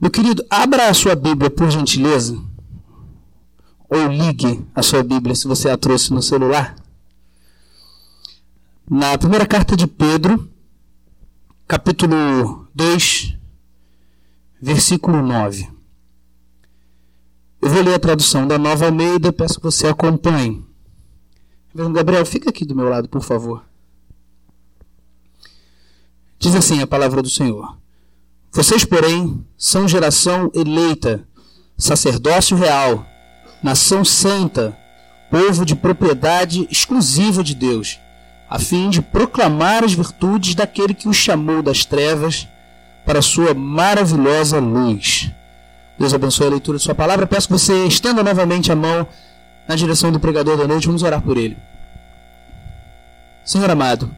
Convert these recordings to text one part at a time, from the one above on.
Meu querido, abra a sua Bíblia, por gentileza. Ou ligue a sua Bíblia, se você a trouxe no celular. Na primeira carta de Pedro, capítulo 2, versículo 9. Eu vou ler a tradução da Nova Almeida, peço que você acompanhe. Gabriel, fica aqui do meu lado, por favor. Diz assim a palavra do Senhor. Vocês, porém, são geração eleita, sacerdócio real, nação santa, povo de propriedade exclusiva de Deus, a fim de proclamar as virtudes daquele que os chamou das trevas para a sua maravilhosa luz. Deus abençoe a leitura de sua palavra. Peço que você estenda novamente a mão na direção do pregador da noite. Vamos orar por ele. Senhor amado,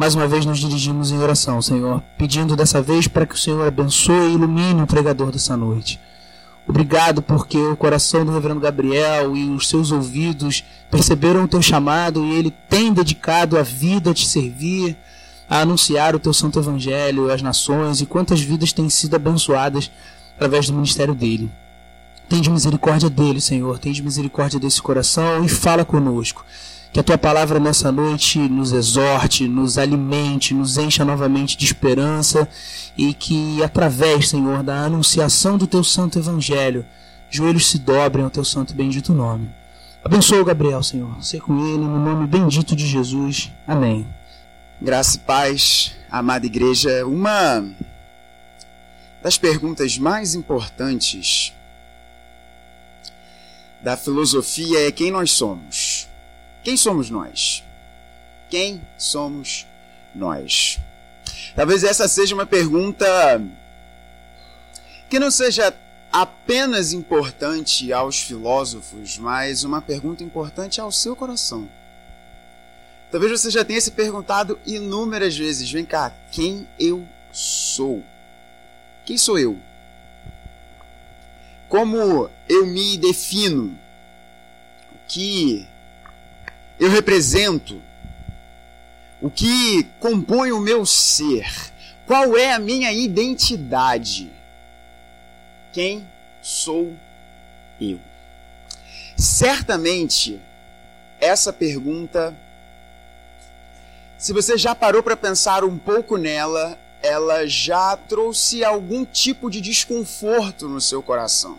mais uma vez nos dirigimos em oração, Senhor, pedindo dessa vez para que o Senhor abençoe e ilumine o pregador dessa noite. Obrigado porque o coração do reverendo Gabriel e os seus ouvidos perceberam o teu chamado e ele tem dedicado a vida a te servir, a anunciar o teu santo evangelho às nações e quantas vidas têm sido abençoadas através do ministério dele. Tende misericórdia dele, Senhor, tende misericórdia desse coração e fala conosco. Que a tua palavra nessa noite nos exorte, nos alimente, nos encha novamente de esperança e que através, Senhor, da anunciação do teu santo evangelho, joelhos se dobrem ao teu santo e bendito nome. Abençoa o Gabriel, Senhor. Ser com ele no nome bendito de Jesus. Amém. Graça e paz, amada igreja. Uma das perguntas mais importantes da filosofia é quem nós somos. Quem somos nós? Quem somos nós? Talvez essa seja uma pergunta que não seja apenas importante aos filósofos, mas uma pergunta importante ao seu coração. Talvez você já tenha se perguntado inúmeras vezes: vem cá, quem eu sou? Quem sou eu? Como eu me defino? O que eu represento? O que compõe o meu ser? Qual é a minha identidade? Quem sou eu? Certamente, essa pergunta, se você já parou para pensar um pouco nela, ela já trouxe algum tipo de desconforto no seu coração.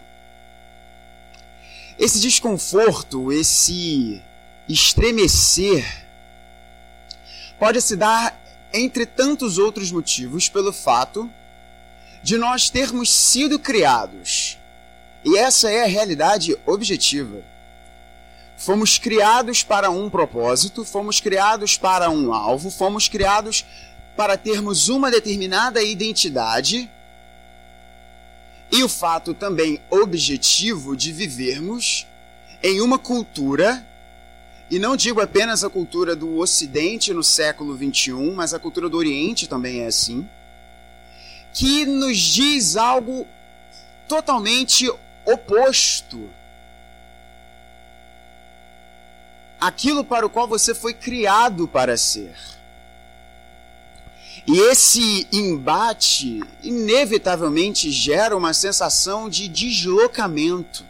Esse desconforto, esse estremecer pode se dar entre tantos outros motivos pelo fato de nós termos sido criados. E essa é a realidade objetiva. Fomos criados para um propósito, fomos criados para um alvo, fomos criados para termos uma determinada identidade e o fato também objetivo de vivermos em uma cultura e não digo apenas a cultura do Ocidente no século XXI, mas a cultura do Oriente também é assim, que nos diz algo totalmente oposto aquilo para o qual você foi criado para ser. E esse embate inevitavelmente gera uma sensação de deslocamento.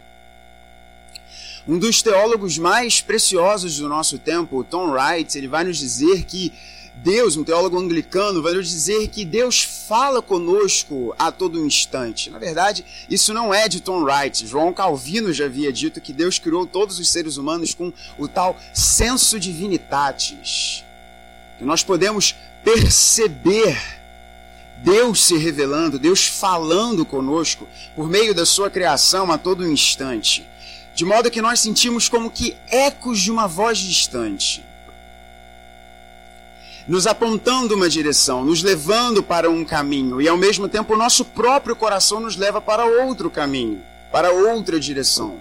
Um dos teólogos mais preciosos do nosso tempo, Tom Wright, ele vai nos dizer que Deus, um teólogo anglicano, vai nos dizer que Deus fala conosco a todo instante. Na verdade, isso não é de Tom Wright. João Calvino já havia dito que Deus criou todos os seres humanos com o tal senso divinitatis. Que nós podemos perceber Deus se revelando, Deus falando conosco por meio da sua criação a todo instante de modo que nós sentimos como que ecos de uma voz distante, nos apontando uma direção, nos levando para um caminho, e ao mesmo tempo o nosso próprio coração nos leva para outro caminho, para outra direção.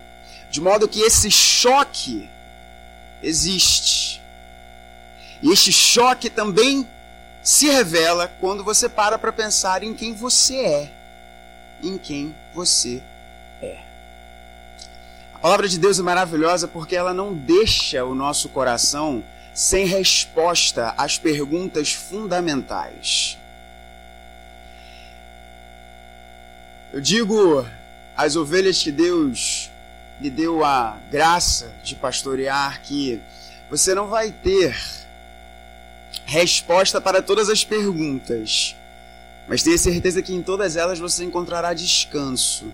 De modo que esse choque existe. E este choque também se revela quando você para para pensar em quem você é, em quem você. A palavra de Deus é maravilhosa porque ela não deixa o nosso coração sem resposta às perguntas fundamentais. Eu digo às ovelhas que Deus lhe deu a graça de pastorear que você não vai ter resposta para todas as perguntas, mas tenha certeza que em todas elas você encontrará descanso.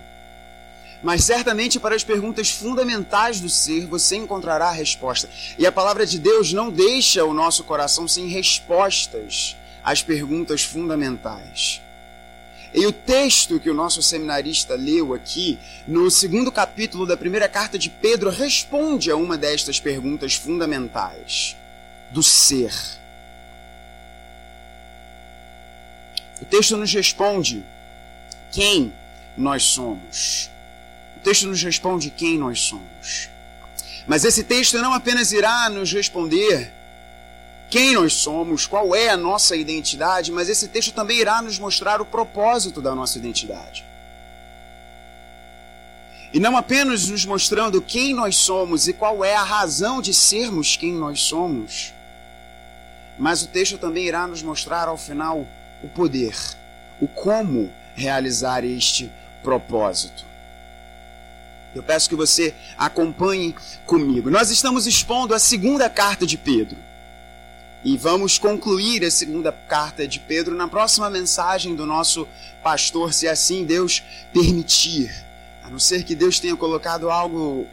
Mas certamente para as perguntas fundamentais do ser você encontrará a resposta. E a palavra de Deus não deixa o nosso coração sem respostas às perguntas fundamentais. E o texto que o nosso seminarista leu aqui, no segundo capítulo da primeira carta de Pedro, responde a uma destas perguntas fundamentais do ser. O texto nos responde quem nós somos. O texto nos responde quem nós somos. Mas esse texto não apenas irá nos responder quem nós somos, qual é a nossa identidade, mas esse texto também irá nos mostrar o propósito da nossa identidade. E não apenas nos mostrando quem nós somos e qual é a razão de sermos quem nós somos, mas o texto também irá nos mostrar ao final o poder, o como realizar este propósito. Eu peço que você acompanhe comigo. Nós estamos expondo a segunda carta de Pedro. E vamos concluir a segunda carta de Pedro na próxima mensagem do nosso pastor, se assim Deus permitir. A não ser que Deus tenha colocado algo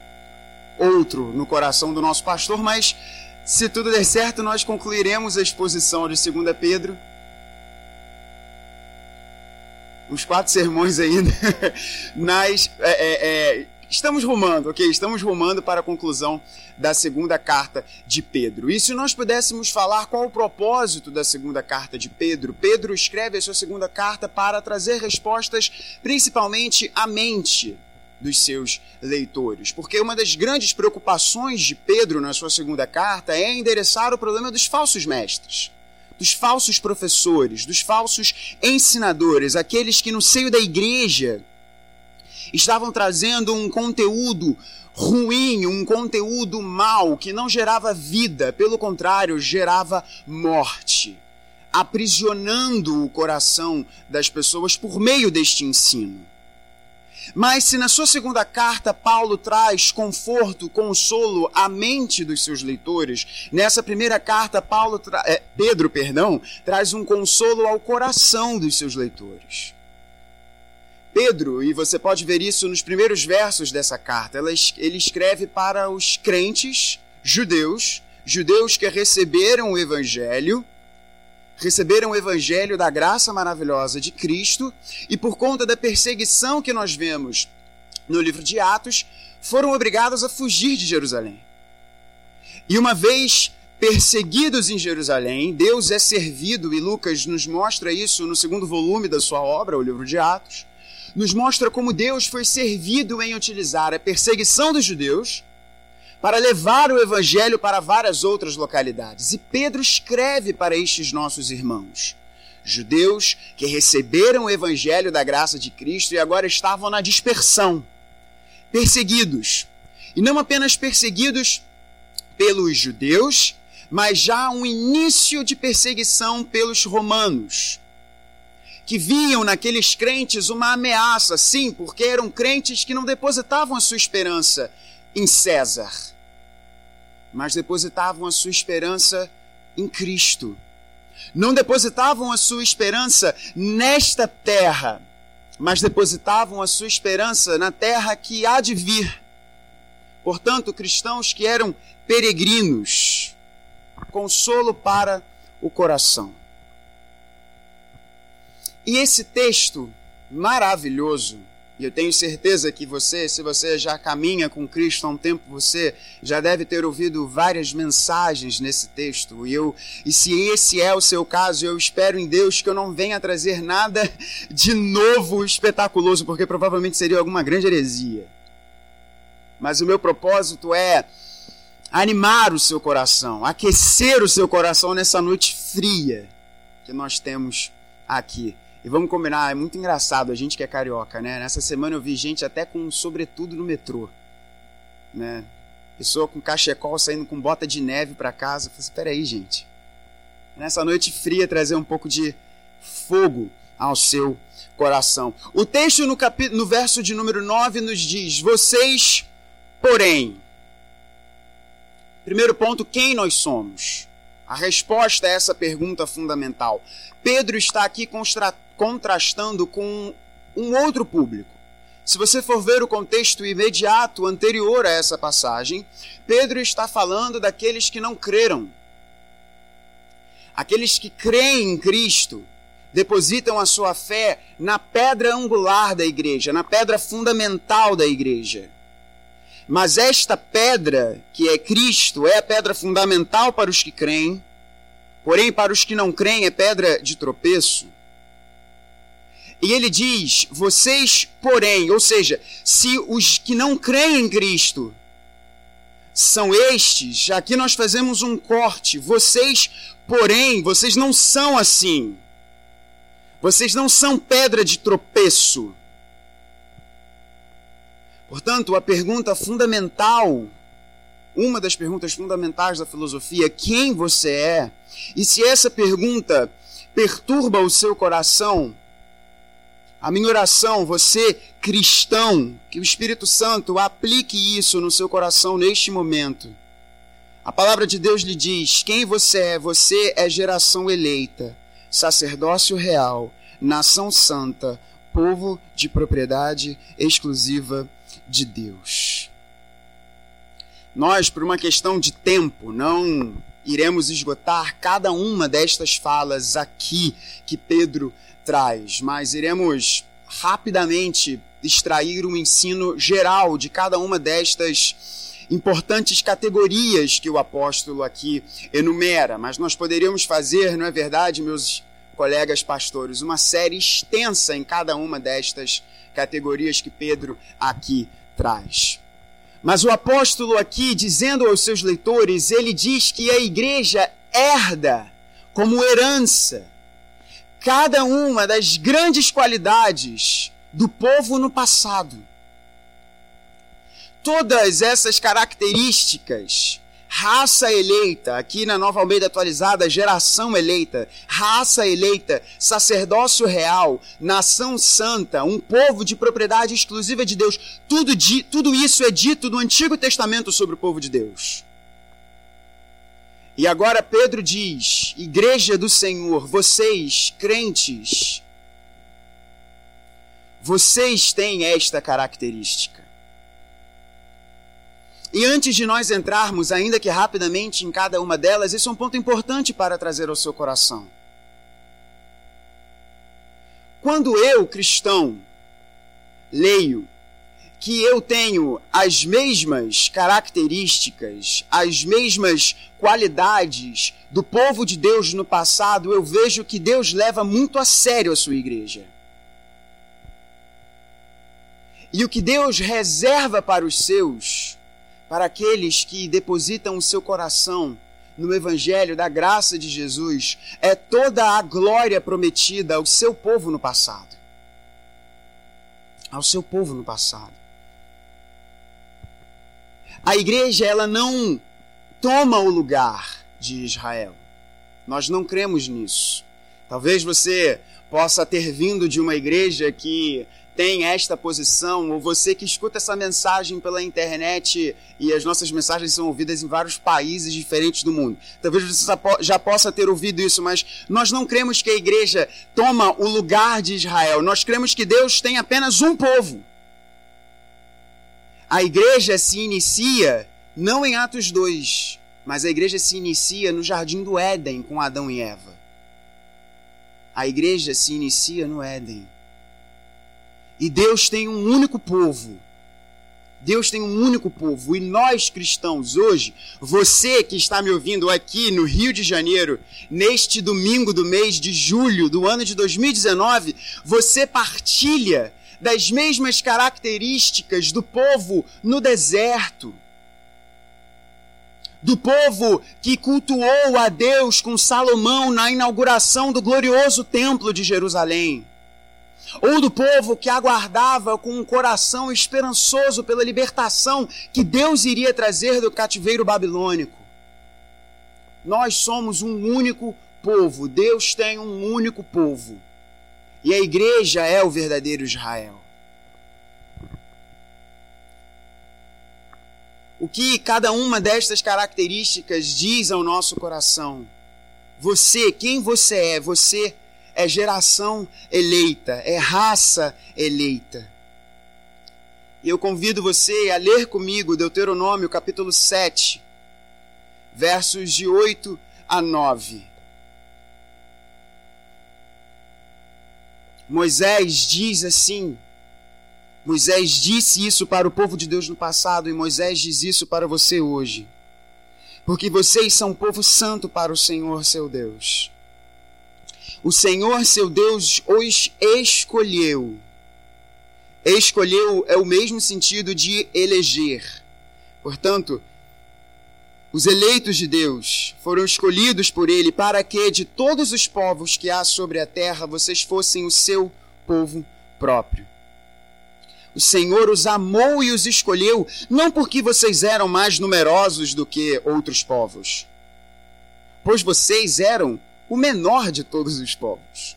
outro no coração do nosso pastor, mas se tudo der certo, nós concluiremos a exposição de 2 Pedro. Uns quatro sermões ainda. Nas, é, é, é, estamos rumando, ok? Estamos rumando para a conclusão da segunda carta de Pedro. E se nós pudéssemos falar qual o propósito da segunda carta de Pedro, Pedro escreve a sua segunda carta para trazer respostas principalmente à mente dos seus leitores. Porque uma das grandes preocupações de Pedro na sua segunda carta é endereçar o problema dos falsos mestres dos falsos professores, dos falsos ensinadores, aqueles que no seio da igreja estavam trazendo um conteúdo ruim, um conteúdo mau que não gerava vida, pelo contrário, gerava morte, aprisionando o coração das pessoas por meio deste ensino. Mas se na sua segunda carta Paulo traz conforto, consolo à mente dos seus leitores, nessa primeira carta Paulo é, Pedro, perdão, traz um consolo ao coração dos seus leitores. Pedro, e você pode ver isso nos primeiros versos dessa carta, ele escreve para os crentes judeus, judeus que receberam o evangelho, receberam o evangelho da graça maravilhosa de Cristo e por conta da perseguição que nós vemos no livro de Atos, foram obrigados a fugir de Jerusalém. E uma vez perseguidos em Jerusalém, Deus é servido, e Lucas nos mostra isso no segundo volume da sua obra, o livro de Atos nos mostra como Deus foi servido em utilizar a perseguição dos judeus para levar o evangelho para várias outras localidades. E Pedro escreve para estes nossos irmãos, judeus que receberam o evangelho da graça de Cristo e agora estavam na dispersão, perseguidos. E não apenas perseguidos pelos judeus, mas já um início de perseguição pelos romanos que viam naqueles crentes uma ameaça, sim, porque eram crentes que não depositavam a sua esperança em César, mas depositavam a sua esperança em Cristo. Não depositavam a sua esperança nesta terra, mas depositavam a sua esperança na terra que há de vir. Portanto, cristãos que eram peregrinos, consolo para o coração. E esse texto maravilhoso, e eu tenho certeza que você, se você já caminha com Cristo há um tempo, você já deve ter ouvido várias mensagens nesse texto. E, eu, e se esse é o seu caso, eu espero em Deus que eu não venha trazer nada de novo espetaculoso, porque provavelmente seria alguma grande heresia. Mas o meu propósito é animar o seu coração, aquecer o seu coração nessa noite fria que nós temos aqui. E vamos combinar, é muito engraçado a gente que é carioca, né? Nessa semana eu vi gente até com sobretudo no metrô, né? Pessoa com cachecol saindo com bota de neve para casa. Eu falei, espera assim, aí, gente. Nessa noite fria trazer um pouco de fogo ao seu coração. O texto no, capi... no verso de número 9 nos diz: Vocês, porém. Primeiro ponto, quem nós somos? A resposta a essa pergunta fundamental. Pedro está aqui contrastando com um outro público. Se você for ver o contexto imediato anterior a essa passagem, Pedro está falando daqueles que não creram. Aqueles que creem em Cristo, depositam a sua fé na pedra angular da igreja, na pedra fundamental da igreja. Mas esta pedra, que é Cristo, é a pedra fundamental para os que creem, porém para os que não creem é pedra de tropeço. E ele diz: vocês, porém, ou seja, se os que não creem em Cristo são estes, aqui nós fazemos um corte. Vocês, porém, vocês não são assim. Vocês não são pedra de tropeço. Portanto, a pergunta fundamental, uma das perguntas fundamentais da filosofia, quem você é? E se essa pergunta perturba o seu coração, a minha oração, você cristão, que o Espírito Santo aplique isso no seu coração neste momento. A palavra de Deus lhe diz: quem você é? Você é geração eleita sacerdócio real, nação santa, povo de propriedade exclusiva de Deus. Nós, por uma questão de tempo, não iremos esgotar cada uma destas falas aqui que Pedro traz, mas iremos rapidamente extrair um ensino geral de cada uma destas importantes categorias que o apóstolo aqui enumera, mas nós poderíamos fazer, não é verdade, meus colegas pastores, uma série extensa em cada uma destas categorias que Pedro aqui traz. Mas o apóstolo aqui, dizendo aos seus leitores, ele diz que a igreja herda como herança cada uma das grandes qualidades do povo no passado todas essas características, raça eleita, aqui na Nova Almeida atualizada, geração eleita, raça eleita, sacerdócio real, nação santa, um povo de propriedade exclusiva de Deus, tudo, tudo isso é dito no Antigo Testamento sobre o povo de Deus. E agora Pedro diz: Igreja do Senhor, vocês, crentes, vocês têm esta característica. E antes de nós entrarmos, ainda que rapidamente, em cada uma delas, esse é um ponto importante para trazer ao seu coração. Quando eu, cristão, leio que eu tenho as mesmas características, as mesmas qualidades do povo de Deus no passado, eu vejo que Deus leva muito a sério a sua igreja. E o que Deus reserva para os seus para aqueles que depositam o seu coração no Evangelho da graça de Jesus, é toda a glória prometida ao seu povo no passado. Ao seu povo no passado. A igreja, ela não toma o lugar de Israel. Nós não cremos nisso. Talvez você possa ter vindo de uma igreja que tem esta posição, ou você que escuta essa mensagem pela internet e as nossas mensagens são ouvidas em vários países diferentes do mundo. Talvez você já possa ter ouvido isso, mas nós não cremos que a igreja toma o lugar de Israel. Nós cremos que Deus tem apenas um povo. A igreja se inicia não em Atos 2, mas a igreja se inicia no jardim do Éden com Adão e Eva. A igreja se inicia no Éden. E Deus tem um único povo. Deus tem um único povo. E nós cristãos, hoje, você que está me ouvindo aqui no Rio de Janeiro, neste domingo do mês de julho do ano de 2019, você partilha das mesmas características do povo no deserto. Do povo que cultuou a Deus com Salomão na inauguração do glorioso templo de Jerusalém ou do povo que aguardava com um coração esperançoso pela libertação que Deus iria trazer do cativeiro babilônico. Nós somos um único povo, Deus tem um único povo. E a igreja é o verdadeiro Israel. O que cada uma destas características diz ao nosso coração? Você, quem você é? Você é geração eleita, é raça eleita. E eu convido você a ler comigo Deuteronômio capítulo 7, versos de 8 a 9. Moisés diz assim: Moisés disse isso para o povo de Deus no passado e Moisés diz isso para você hoje. Porque vocês são povo santo para o Senhor seu Deus. O Senhor seu Deus os escolheu. Escolheu é o mesmo sentido de eleger. Portanto, os eleitos de Deus foram escolhidos por Ele para que de todos os povos que há sobre a terra vocês fossem o seu povo próprio. O Senhor os amou e os escolheu, não porque vocês eram mais numerosos do que outros povos, pois vocês eram o menor de todos os povos.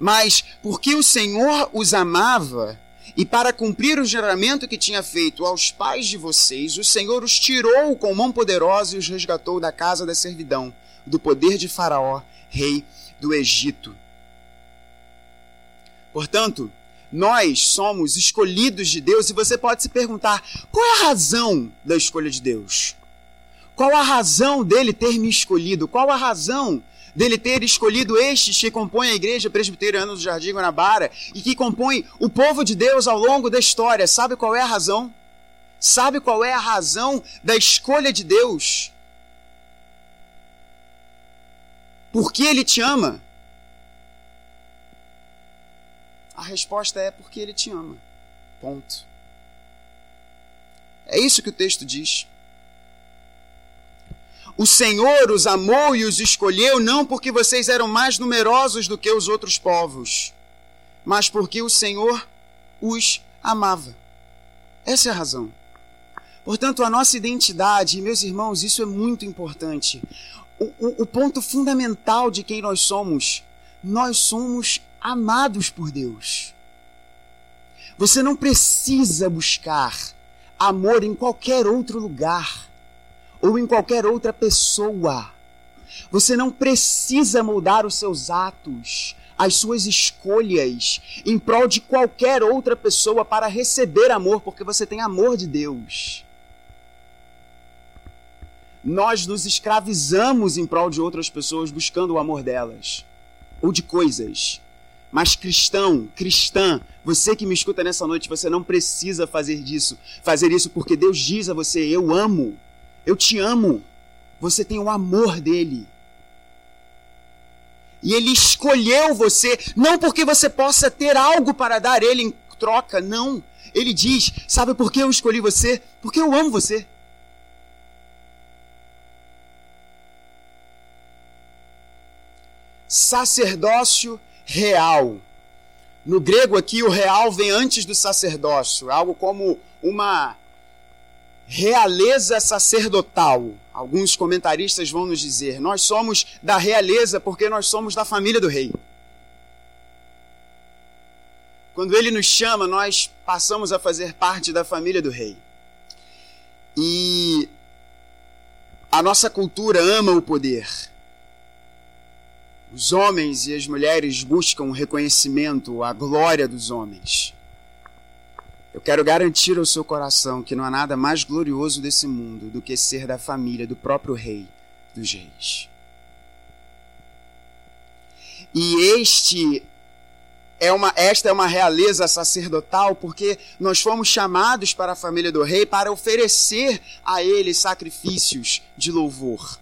Mas porque o Senhor os amava, e para cumprir o juramento que tinha feito aos pais de vocês, o Senhor os tirou com mão poderosa e os resgatou da casa da servidão, do poder de Faraó, rei do Egito. Portanto, nós somos escolhidos de Deus e você pode se perguntar: qual é a razão da escolha de Deus? Qual a razão dele ter me escolhido? Qual a razão dele ter escolhido estes que compõem a Igreja Presbiteriana do Jardim Guanabara e que compõem o povo de Deus ao longo da história? Sabe qual é a razão? Sabe qual é a razão da escolha de Deus? Porque ele te ama. A resposta é porque ele te ama. Ponto. É isso que o texto diz. O Senhor os amou e os escolheu não porque vocês eram mais numerosos do que os outros povos, mas porque o Senhor os amava. Essa é a razão. Portanto, a nossa identidade, meus irmãos, isso é muito importante. O, o, o ponto fundamental de quem nós somos, nós somos amados por Deus. Você não precisa buscar amor em qualquer outro lugar ou em qualquer outra pessoa. Você não precisa moldar os seus atos, as suas escolhas em prol de qualquer outra pessoa para receber amor, porque você tem amor de Deus. Nós nos escravizamos em prol de outras pessoas buscando o amor delas ou de coisas. Mas cristão, cristã, você que me escuta nessa noite, você não precisa fazer disso. Fazer isso porque Deus diz a você: Eu amo, eu te amo. Você tem o amor dele. E ele escolheu você, não porque você possa ter algo para dar ele em troca, não. Ele diz: Sabe por que eu escolhi você? Porque eu amo você. Sacerdócio real. No grego aqui, o real vem antes do sacerdócio, algo como uma realeza sacerdotal. Alguns comentaristas vão nos dizer: nós somos da realeza porque nós somos da família do rei. Quando ele nos chama, nós passamos a fazer parte da família do rei. E a nossa cultura ama o poder. Os homens e as mulheres buscam o reconhecimento, a glória dos homens. Eu quero garantir ao seu coração que não há nada mais glorioso desse mundo do que ser da família do próprio Rei dos Reis. E este é uma, esta é uma realeza sacerdotal porque nós fomos chamados para a família do rei para oferecer a ele sacrifícios de louvor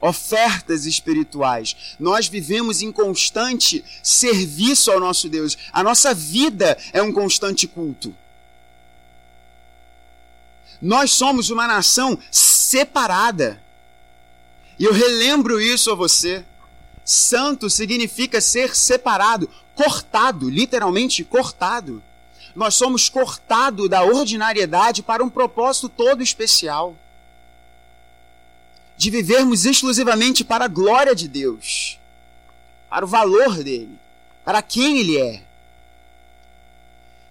ofertas espirituais. Nós vivemos em constante serviço ao nosso Deus. A nossa vida é um constante culto. Nós somos uma nação separada. E eu relembro isso a você. Santo significa ser separado, cortado, literalmente cortado. Nós somos cortados da ordinariedade para um propósito todo especial de vivermos exclusivamente para a glória de Deus. para o valor dele, para quem ele é.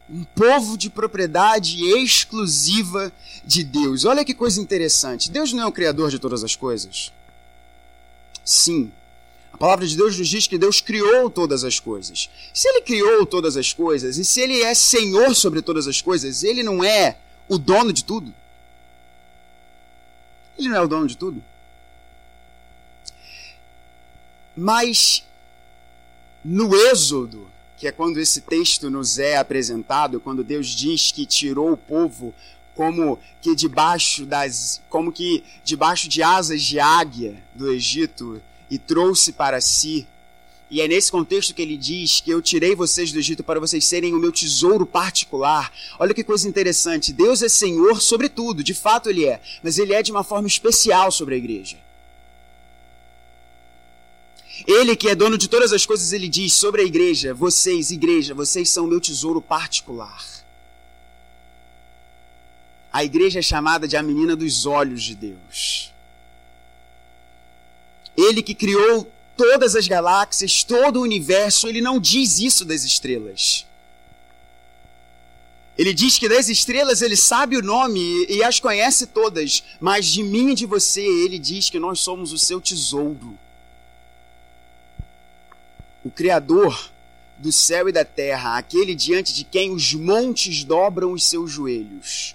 Um povo de propriedade exclusiva de Deus. Olha que coisa interessante. Deus não é o criador de todas as coisas? Sim. A palavra de Deus nos diz que Deus criou todas as coisas. Se ele criou todas as coisas, e se ele é senhor sobre todas as coisas, ele não é o dono de tudo? Ele não é o dono de tudo? Mas no Êxodo, que é quando esse texto nos é apresentado, quando Deus diz que tirou o povo como que debaixo das como que debaixo de asas de águia do Egito e trouxe para si. E é nesse contexto que ele diz que eu tirei vocês do Egito para vocês serem o meu tesouro particular. Olha que coisa interessante. Deus é Senhor sobre tudo, de fato ele é, mas ele é de uma forma especial sobre a igreja. Ele que é dono de todas as coisas, ele diz sobre a igreja: vocês, igreja, vocês são meu tesouro particular. A igreja é chamada de a menina dos olhos de Deus. Ele que criou todas as galáxias, todo o universo, ele não diz isso das estrelas. Ele diz que das estrelas ele sabe o nome e as conhece todas, mas de mim e de você ele diz que nós somos o seu tesouro o Criador do céu e da terra, aquele diante de quem os montes dobram os seus joelhos.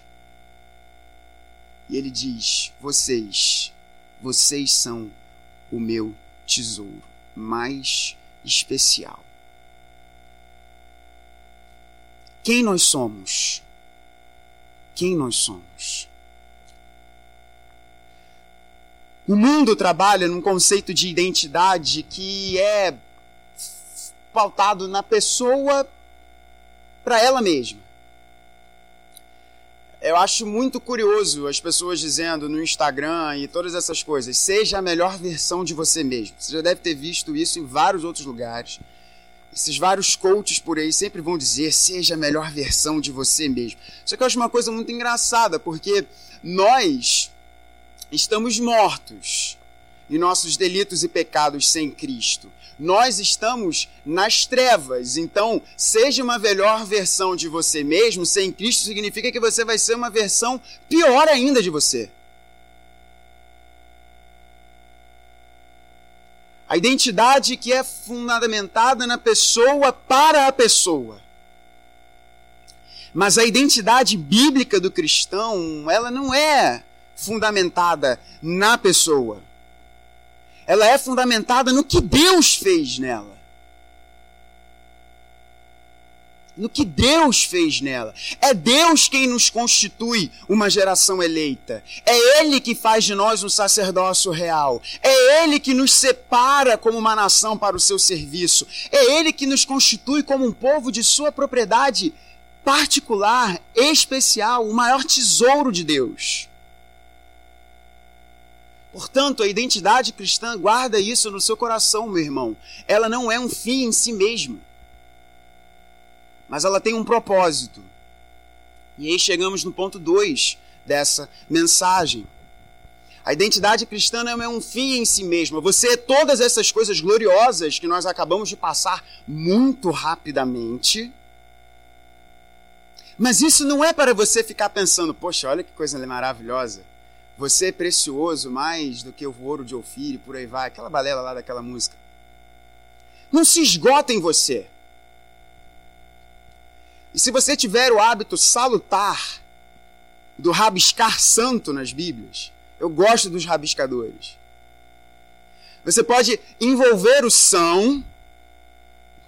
E ele diz: Vocês, vocês são o meu tesouro mais especial. Quem nós somos? Quem nós somos? O mundo trabalha num conceito de identidade que é pautado na pessoa para ela mesma. Eu acho muito curioso as pessoas dizendo no Instagram e todas essas coisas, seja a melhor versão de você mesmo. Você já deve ter visto isso em vários outros lugares. Esses vários coaches por aí sempre vão dizer, seja a melhor versão de você mesmo. Só que eu acho uma coisa muito engraçada, porque nós estamos mortos em nossos delitos e pecados sem Cristo nós estamos nas trevas. Então, seja uma melhor versão de você mesmo, sem Cristo significa que você vai ser uma versão pior ainda de você. A identidade que é fundamentada na pessoa para a pessoa. Mas a identidade bíblica do cristão, ela não é fundamentada na pessoa ela é fundamentada no que Deus fez nela. No que Deus fez nela. É Deus quem nos constitui uma geração eleita. É Ele que faz de nós um sacerdócio real. É Ele que nos separa como uma nação para o seu serviço. É Ele que nos constitui como um povo de sua propriedade particular, especial, o maior tesouro de Deus. Portanto, a identidade cristã guarda isso no seu coração, meu irmão. Ela não é um fim em si mesma, mas ela tem um propósito. E aí chegamos no ponto 2 dessa mensagem. A identidade cristã não é um fim em si mesma. Você é todas essas coisas gloriosas que nós acabamos de passar muito rapidamente. Mas isso não é para você ficar pensando, poxa, olha que coisa maravilhosa. Você é precioso mais do que o ouro de Ofir e por aí vai. Aquela balela lá daquela música. Não se esgota em você. E se você tiver o hábito salutar do rabiscar santo nas Bíblias, eu gosto dos rabiscadores. Você pode envolver o são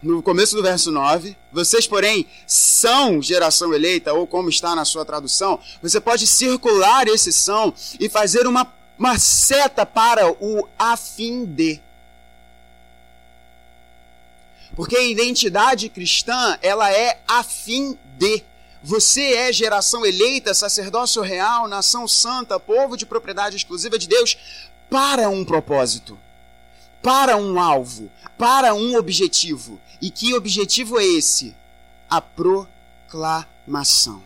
no começo do verso 9, vocês, porém, são geração eleita, ou como está na sua tradução, você pode circular esse são e fazer uma, uma seta para o a fim de. Porque a identidade cristã, ela é a fim de. Você é geração eleita, sacerdócio real, nação santa, povo de propriedade exclusiva de Deus, para um propósito, para um alvo, para um objetivo. E que objetivo é esse? A proclamação.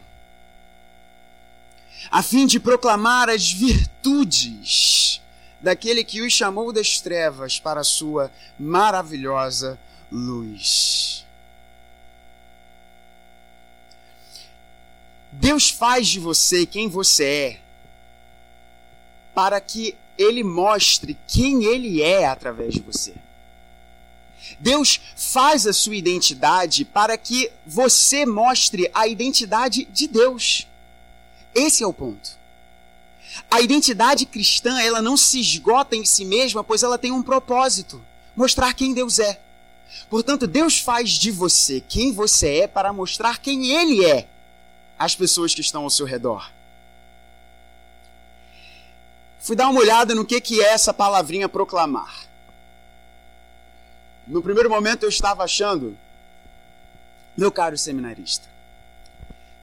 A fim de proclamar as virtudes daquele que os chamou das trevas para a sua maravilhosa luz. Deus faz de você quem você é para que ele mostre quem ele é através de você. Deus faz a sua identidade para que você mostre a identidade de Deus. Esse é o ponto. A identidade cristã, ela não se esgota em si mesma, pois ela tem um propósito: mostrar quem Deus é. Portanto, Deus faz de você quem você é para mostrar quem ele é às pessoas que estão ao seu redor. Fui dar uma olhada no que, que é essa palavrinha proclamar. No primeiro momento eu estava achando, meu caro seminarista,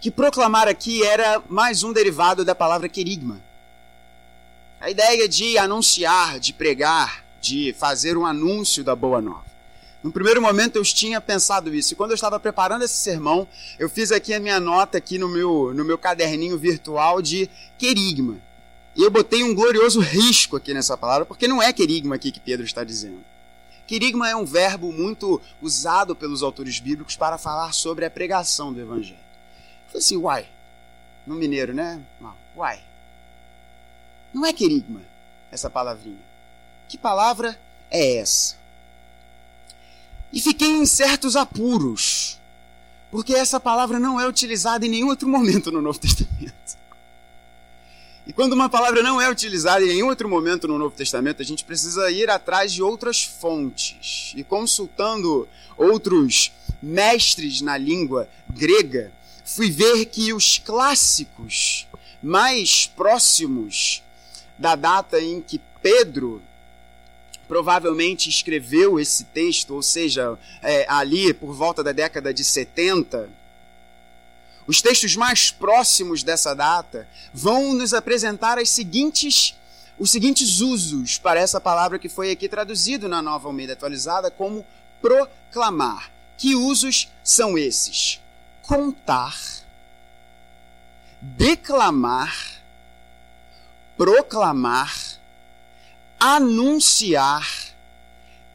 que proclamar aqui era mais um derivado da palavra querigma. A ideia de anunciar, de pregar, de fazer um anúncio da boa nova. No primeiro momento eu tinha pensado isso. E quando eu estava preparando esse sermão, eu fiz aqui a minha nota aqui no meu, no meu caderninho virtual de querigma. E eu botei um glorioso risco aqui nessa palavra, porque não é querigma aqui que Pedro está dizendo. Querigma é um verbo muito usado pelos autores bíblicos para falar sobre a pregação do evangelho. Eu falei assim, uai, no mineiro, né? Uai. Não é querigma essa palavrinha. Que palavra é essa? E fiquei em certos apuros, porque essa palavra não é utilizada em nenhum outro momento no Novo Testamento. E quando uma palavra não é utilizada em outro momento no Novo Testamento, a gente precisa ir atrás de outras fontes. E consultando outros mestres na língua grega, fui ver que os clássicos mais próximos da data em que Pedro provavelmente escreveu esse texto, ou seja, é, ali por volta da década de 70, os textos mais próximos dessa data vão nos apresentar as seguintes, os seguintes usos para essa palavra que foi aqui traduzido na Nova Almeida Atualizada como proclamar. Que usos são esses? Contar, declamar, proclamar, anunciar,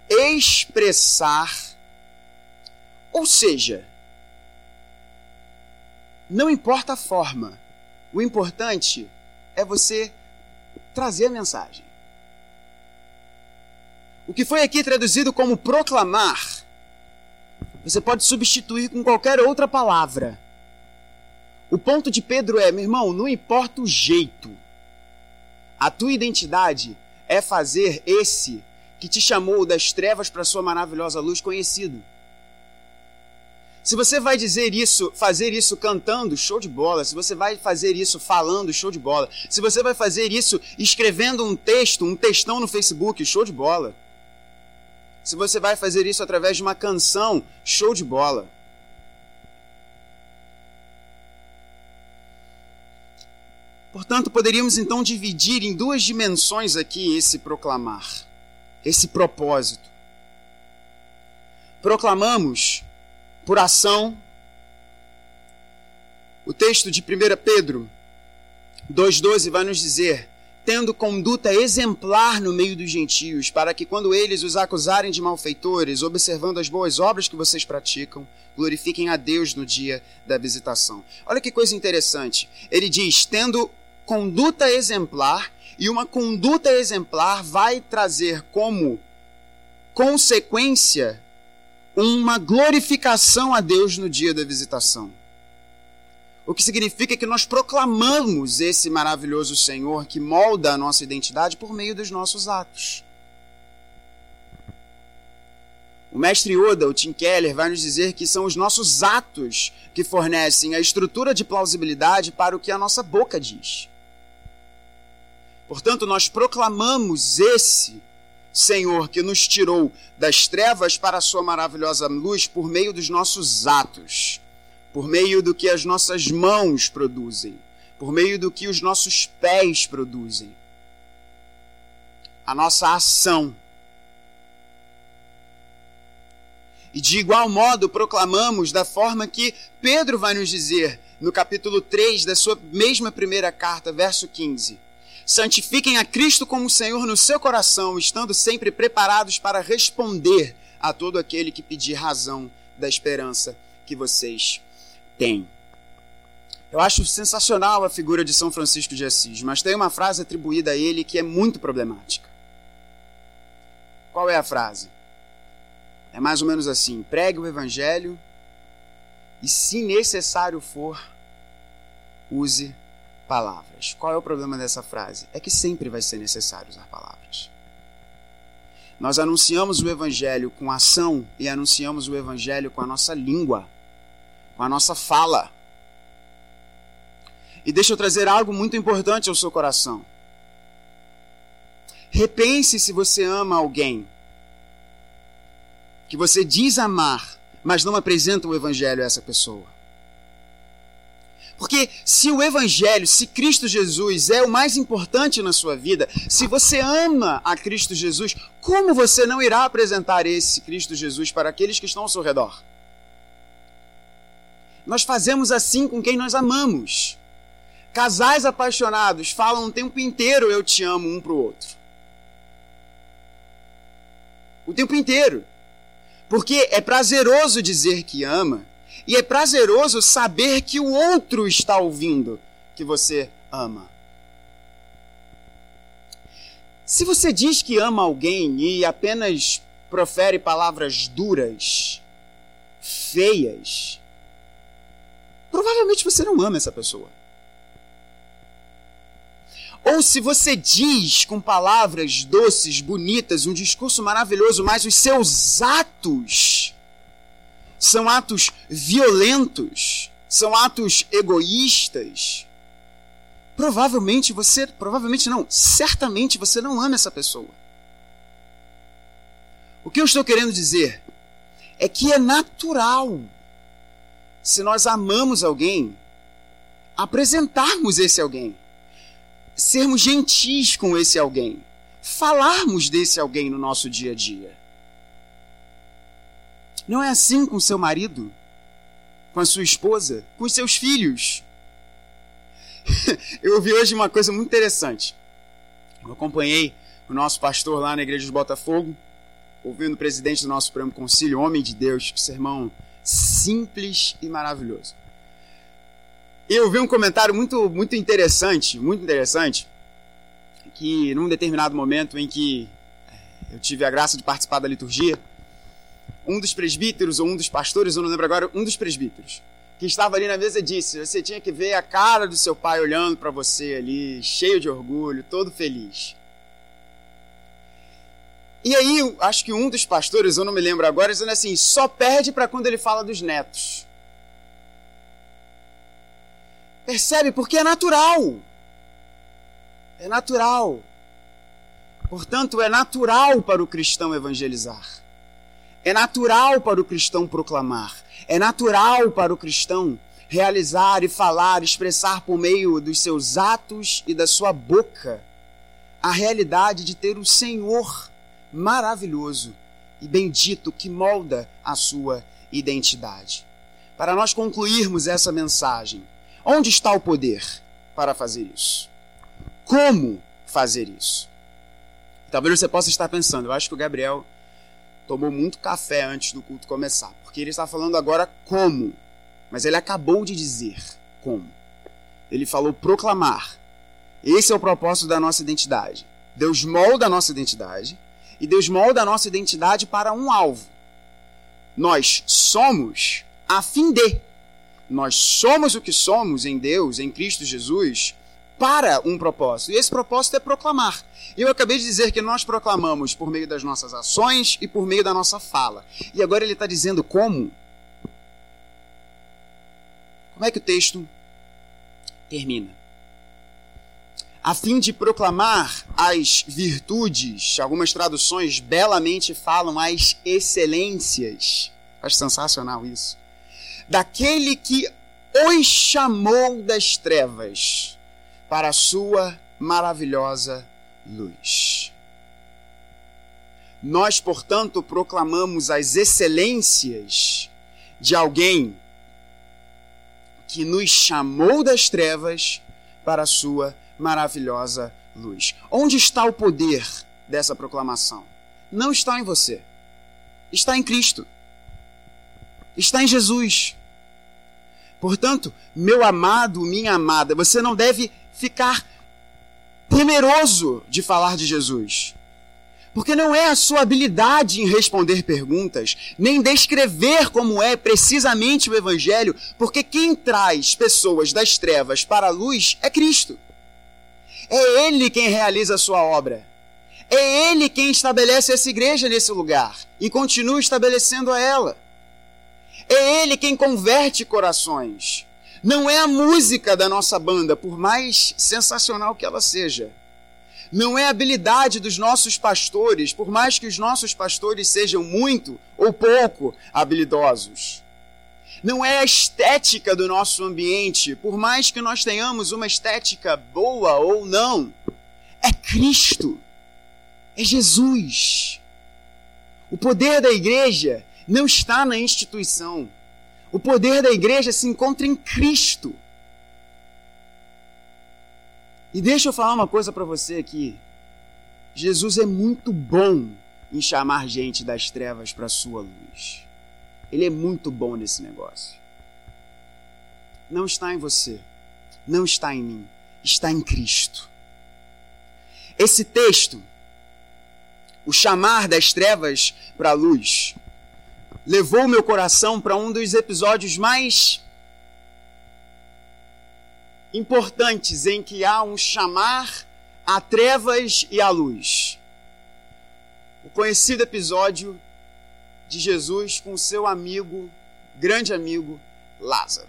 expressar, ou seja, não importa a forma. O importante é você trazer a mensagem. O que foi aqui traduzido como proclamar, você pode substituir com qualquer outra palavra. O ponto de Pedro é, meu irmão, não importa o jeito. A tua identidade é fazer esse que te chamou das trevas para sua maravilhosa luz conhecido. Se você vai dizer isso, fazer isso cantando, show de bola. Se você vai fazer isso falando, show de bola. Se você vai fazer isso escrevendo um texto, um textão no Facebook, show de bola. Se você vai fazer isso através de uma canção, show de bola. Portanto, poderíamos então dividir em duas dimensões aqui esse proclamar, esse propósito. Proclamamos por ação. O texto de 1 Pedro 2,12 vai nos dizer: tendo conduta exemplar no meio dos gentios, para que quando eles os acusarem de malfeitores, observando as boas obras que vocês praticam, glorifiquem a Deus no dia da visitação. Olha que coisa interessante. Ele diz: tendo conduta exemplar, e uma conduta exemplar vai trazer como consequência uma glorificação a Deus no dia da visitação. O que significa que nós proclamamos esse maravilhoso Senhor que molda a nossa identidade por meio dos nossos atos. O mestre Yoda, o Tim Keller, vai nos dizer que são os nossos atos que fornecem a estrutura de plausibilidade para o que a nossa boca diz. Portanto, nós proclamamos esse Senhor, que nos tirou das trevas para a sua maravilhosa luz por meio dos nossos atos, por meio do que as nossas mãos produzem, por meio do que os nossos pés produzem. A nossa ação. E de igual modo proclamamos da forma que Pedro vai nos dizer no capítulo 3 da sua mesma primeira carta, verso 15 Santifiquem a Cristo como Senhor no seu coração, estando sempre preparados para responder a todo aquele que pedir razão da esperança que vocês têm. Eu acho sensacional a figura de São Francisco de Assis, mas tem uma frase atribuída a ele que é muito problemática. Qual é a frase? É mais ou menos assim: pregue o evangelho e, se necessário for, use palavras. Qual é o problema dessa frase? É que sempre vai ser necessário usar palavras. Nós anunciamos o evangelho com ação e anunciamos o evangelho com a nossa língua, com a nossa fala. E deixa eu trazer algo muito importante ao seu coração. Repense se você ama alguém que você diz amar, mas não apresenta o evangelho a essa pessoa. Porque se o Evangelho, se Cristo Jesus é o mais importante na sua vida, se você ama a Cristo Jesus, como você não irá apresentar esse Cristo Jesus para aqueles que estão ao seu redor? Nós fazemos assim com quem nós amamos. Casais apaixonados falam o tempo inteiro eu te amo um para o outro. O tempo inteiro. Porque é prazeroso dizer que ama e é prazeroso saber que o outro está ouvindo que você ama. Se você diz que ama alguém e apenas profere palavras duras, feias, provavelmente você não ama essa pessoa. Ou se você diz com palavras doces, bonitas, um discurso maravilhoso, mas os seus atos são atos violentos, são atos egoístas. Provavelmente você, provavelmente não, certamente você não ama essa pessoa. O que eu estou querendo dizer é que é natural, se nós amamos alguém, apresentarmos esse alguém, sermos gentis com esse alguém, falarmos desse alguém no nosso dia a dia. Não é assim com seu marido, com a sua esposa, com os seus filhos. Eu ouvi hoje uma coisa muito interessante. Eu acompanhei o nosso pastor lá na igreja de Botafogo, ouvindo o presidente do nosso Supremo Conselho, homem de Deus, sermão simples e maravilhoso. Eu vi um comentário muito, muito interessante, muito interessante, que num determinado momento em que eh, eu tive a graça de participar da liturgia, um dos presbíteros ou um dos pastores, eu não lembro agora, um dos presbíteros, que estava ali na mesa disse: você tinha que ver a cara do seu pai olhando para você ali, cheio de orgulho, todo feliz. E aí, acho que um dos pastores, eu não me lembro agora, dizendo assim: só perde para quando ele fala dos netos. Percebe? Porque é natural. É natural. Portanto, é natural para o cristão evangelizar. É natural para o cristão proclamar. É natural para o cristão realizar e falar, expressar por meio dos seus atos e da sua boca a realidade de ter o Senhor maravilhoso e bendito que molda a sua identidade. Para nós concluirmos essa mensagem, onde está o poder para fazer isso? Como fazer isso? Talvez você possa estar pensando, eu acho que o Gabriel tomou muito café antes do culto começar, porque ele está falando agora como, mas ele acabou de dizer como. Ele falou proclamar. Esse é o propósito da nossa identidade. Deus molda a nossa identidade e Deus molda a nossa identidade para um alvo. Nós somos a fim de. Nós somos o que somos em Deus, em Cristo Jesus, para um propósito. E esse propósito é proclamar. E eu acabei de dizer que nós proclamamos por meio das nossas ações e por meio da nossa fala. E agora ele está dizendo como. Como é que o texto termina? A fim de proclamar as virtudes, algumas traduções belamente falam as excelências. Acho sensacional isso. Daquele que os chamou das trevas para a sua maravilhosa luz. Nós, portanto, proclamamos as excelências de alguém que nos chamou das trevas para a sua maravilhosa luz. Onde está o poder dessa proclamação? Não está em você. Está em Cristo. Está em Jesus. Portanto, meu amado, minha amada, você não deve ficar temeroso de falar de Jesus. Porque não é a sua habilidade em responder perguntas, nem descrever como é precisamente o Evangelho, porque quem traz pessoas das trevas para a luz é Cristo. É Ele quem realiza a sua obra. É Ele quem estabelece essa igreja nesse lugar e continua estabelecendo a ela. É Ele quem converte corações. Não é a música da nossa banda, por mais sensacional que ela seja. Não é a habilidade dos nossos pastores, por mais que os nossos pastores sejam muito ou pouco habilidosos. Não é a estética do nosso ambiente, por mais que nós tenhamos uma estética boa ou não. É Cristo. É Jesus. O poder da igreja não está na instituição. O poder da igreja se encontra em Cristo. E deixa eu falar uma coisa para você aqui. Jesus é muito bom em chamar gente das trevas para a sua luz. Ele é muito bom nesse negócio. Não está em você, não está em mim, está em Cristo. Esse texto, o chamar das trevas para a luz, levou meu coração para um dos episódios mais importantes em que há um chamar a trevas e a luz. O conhecido episódio de Jesus com seu amigo, grande amigo, Lázaro.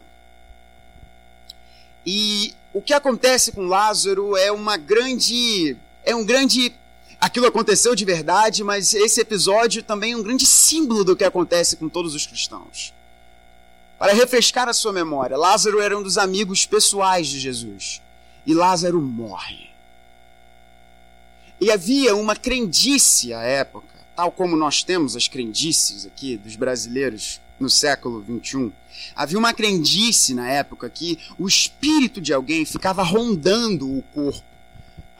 E o que acontece com Lázaro é uma grande. É um grande. Aquilo aconteceu de verdade, mas esse episódio também é um grande símbolo do que acontece com todos os cristãos. Para refrescar a sua memória, Lázaro era um dos amigos pessoais de Jesus. E Lázaro morre. E havia uma crendice à época tal como nós temos as crendices aqui dos brasileiros no século XXI, havia uma crendice na época que o espírito de alguém ficava rondando o corpo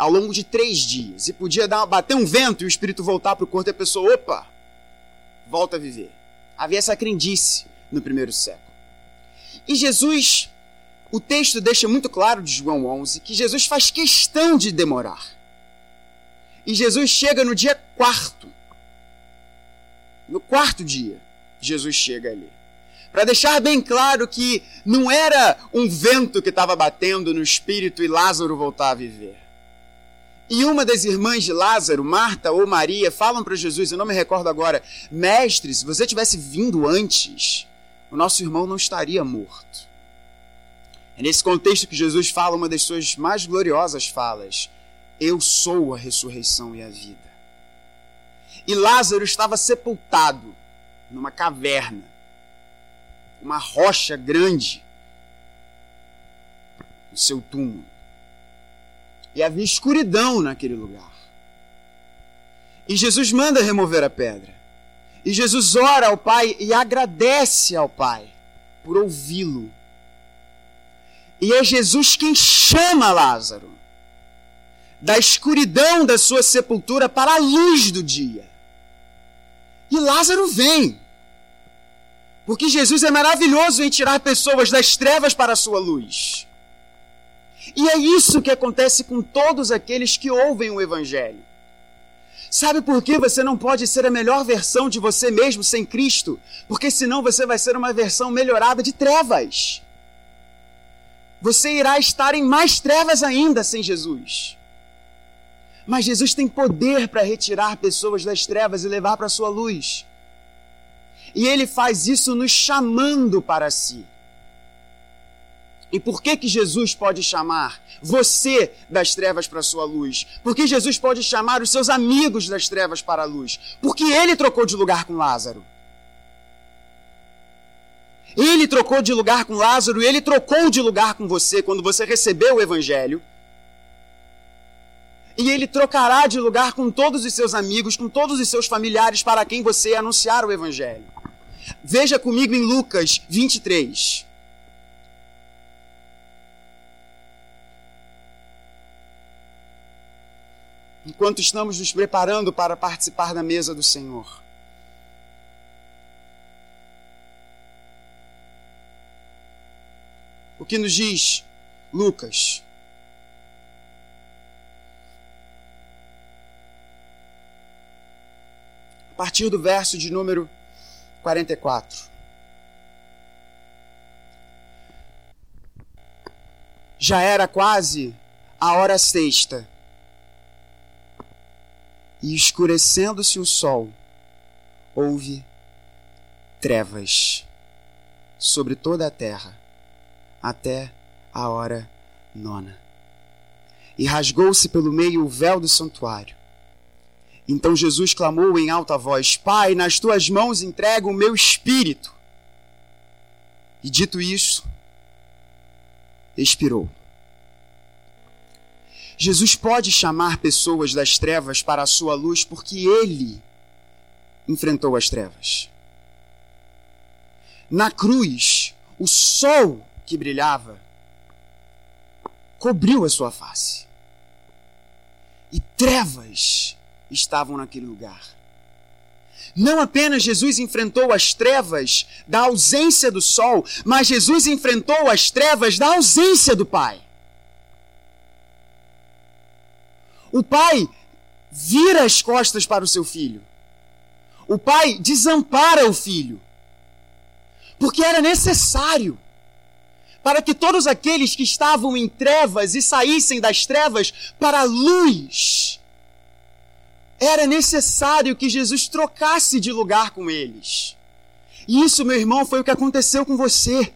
ao longo de três dias e podia dar, bater um vento e o espírito voltar para o corpo e a pessoa, opa, volta a viver. Havia essa crendice no primeiro século. E Jesus, o texto deixa muito claro de João 11 que Jesus faz questão de demorar. E Jesus chega no dia quarto no quarto dia, Jesus chega ali. Para deixar bem claro que não era um vento que estava batendo no espírito e Lázaro voltar a viver. E uma das irmãs de Lázaro, Marta ou Maria, falam para Jesus, eu não me recordo agora, mestre, se você tivesse vindo antes, o nosso irmão não estaria morto. É nesse contexto que Jesus fala uma das suas mais gloriosas falas: Eu sou a ressurreição e a vida. E Lázaro estava sepultado numa caverna, uma rocha grande, no seu túmulo. E havia escuridão naquele lugar. E Jesus manda remover a pedra. E Jesus ora ao Pai e agradece ao Pai por ouvi-lo. E é Jesus quem chama Lázaro da escuridão da sua sepultura para a luz do dia. E Lázaro vem. Porque Jesus é maravilhoso em tirar pessoas das trevas para a sua luz. E é isso que acontece com todos aqueles que ouvem o Evangelho. Sabe por que você não pode ser a melhor versão de você mesmo sem Cristo? Porque senão você vai ser uma versão melhorada de trevas. Você irá estar em mais trevas ainda sem Jesus. Mas Jesus tem poder para retirar pessoas das trevas e levar para a sua luz. E ele faz isso nos chamando para si. E por que que Jesus pode chamar você das trevas para a sua luz? Por que Jesus pode chamar os seus amigos das trevas para a luz? Porque ele trocou de lugar com Lázaro. Ele trocou de lugar com Lázaro e ele trocou de lugar com você quando você recebeu o evangelho e ele trocará de lugar com todos os seus amigos, com todos os seus familiares para quem você anunciar o Evangelho. Veja comigo em Lucas 23. Enquanto estamos nos preparando para participar da mesa do Senhor. O que nos diz Lucas? A partir do verso de número 44. Já era quase a hora sexta. E escurecendo-se o sol, houve trevas sobre toda a terra até a hora nona. E rasgou-se pelo meio o véu do santuário. Então Jesus clamou em alta voz: Pai, nas tuas mãos entrego o meu espírito. E dito isso, expirou. Jesus pode chamar pessoas das trevas para a sua luz porque ele enfrentou as trevas. Na cruz, o sol que brilhava cobriu a sua face. E trevas estavam naquele lugar. Não apenas Jesus enfrentou as trevas da ausência do sol, mas Jesus enfrentou as trevas da ausência do Pai. O pai vira as costas para o seu filho. O pai desampara o filho. Porque era necessário para que todos aqueles que estavam em trevas e saíssem das trevas para a luz. Era necessário que Jesus trocasse de lugar com eles. E isso, meu irmão, foi o que aconteceu com você.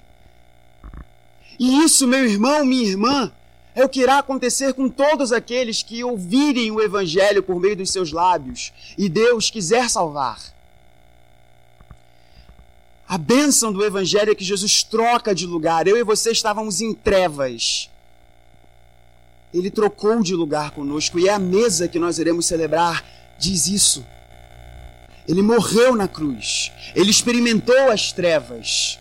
E isso, meu irmão, minha irmã, é o que irá acontecer com todos aqueles que ouvirem o Evangelho por meio dos seus lábios e Deus quiser salvar. A bênção do Evangelho é que Jesus troca de lugar. Eu e você estávamos em trevas. Ele trocou de lugar conosco e é a mesa que nós iremos celebrar diz isso. Ele morreu na cruz. Ele experimentou as trevas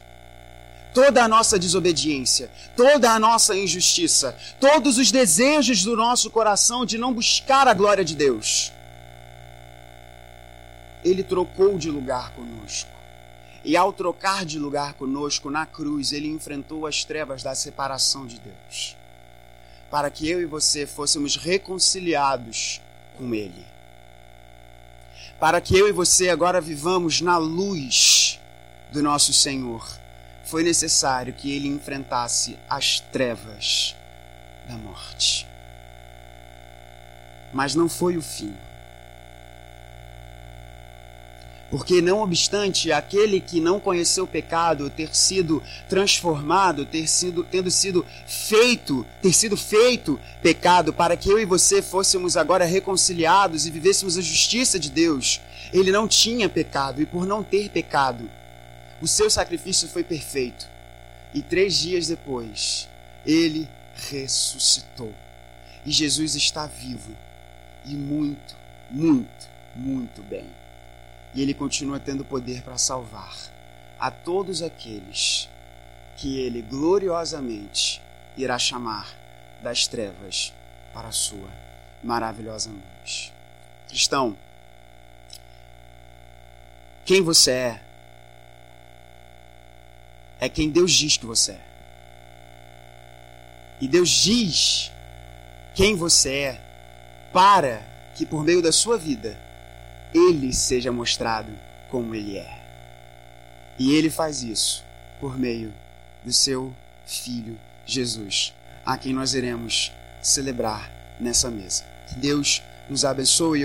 toda a nossa desobediência, toda a nossa injustiça, todos os desejos do nosso coração de não buscar a glória de Deus. Ele trocou de lugar conosco. E ao trocar de lugar conosco na cruz, ele enfrentou as trevas da separação de Deus, para que eu e você fôssemos reconciliados com ele. Para que eu e você agora vivamos na luz do nosso Senhor foi necessário que ele enfrentasse as trevas da morte. Mas não foi o fim. Porque, não obstante aquele que não conheceu o pecado ter sido transformado, ter sido, tendo sido feito, ter sido feito pecado, para que eu e você fôssemos agora reconciliados e vivêssemos a justiça de Deus, ele não tinha pecado, e por não ter pecado, o seu sacrifício foi perfeito. E três dias depois, ele ressuscitou. E Jesus está vivo. E muito, muito, muito bem. E ele continua tendo poder para salvar a todos aqueles que ele gloriosamente irá chamar das trevas para a sua maravilhosa luz. Cristão, quem você é é quem Deus diz que você é. E Deus diz quem você é para que por meio da sua vida ele seja mostrado como ele é. E ele faz isso por meio do seu filho Jesus, a quem nós iremos celebrar nessa mesa. Que Deus nos abençoe.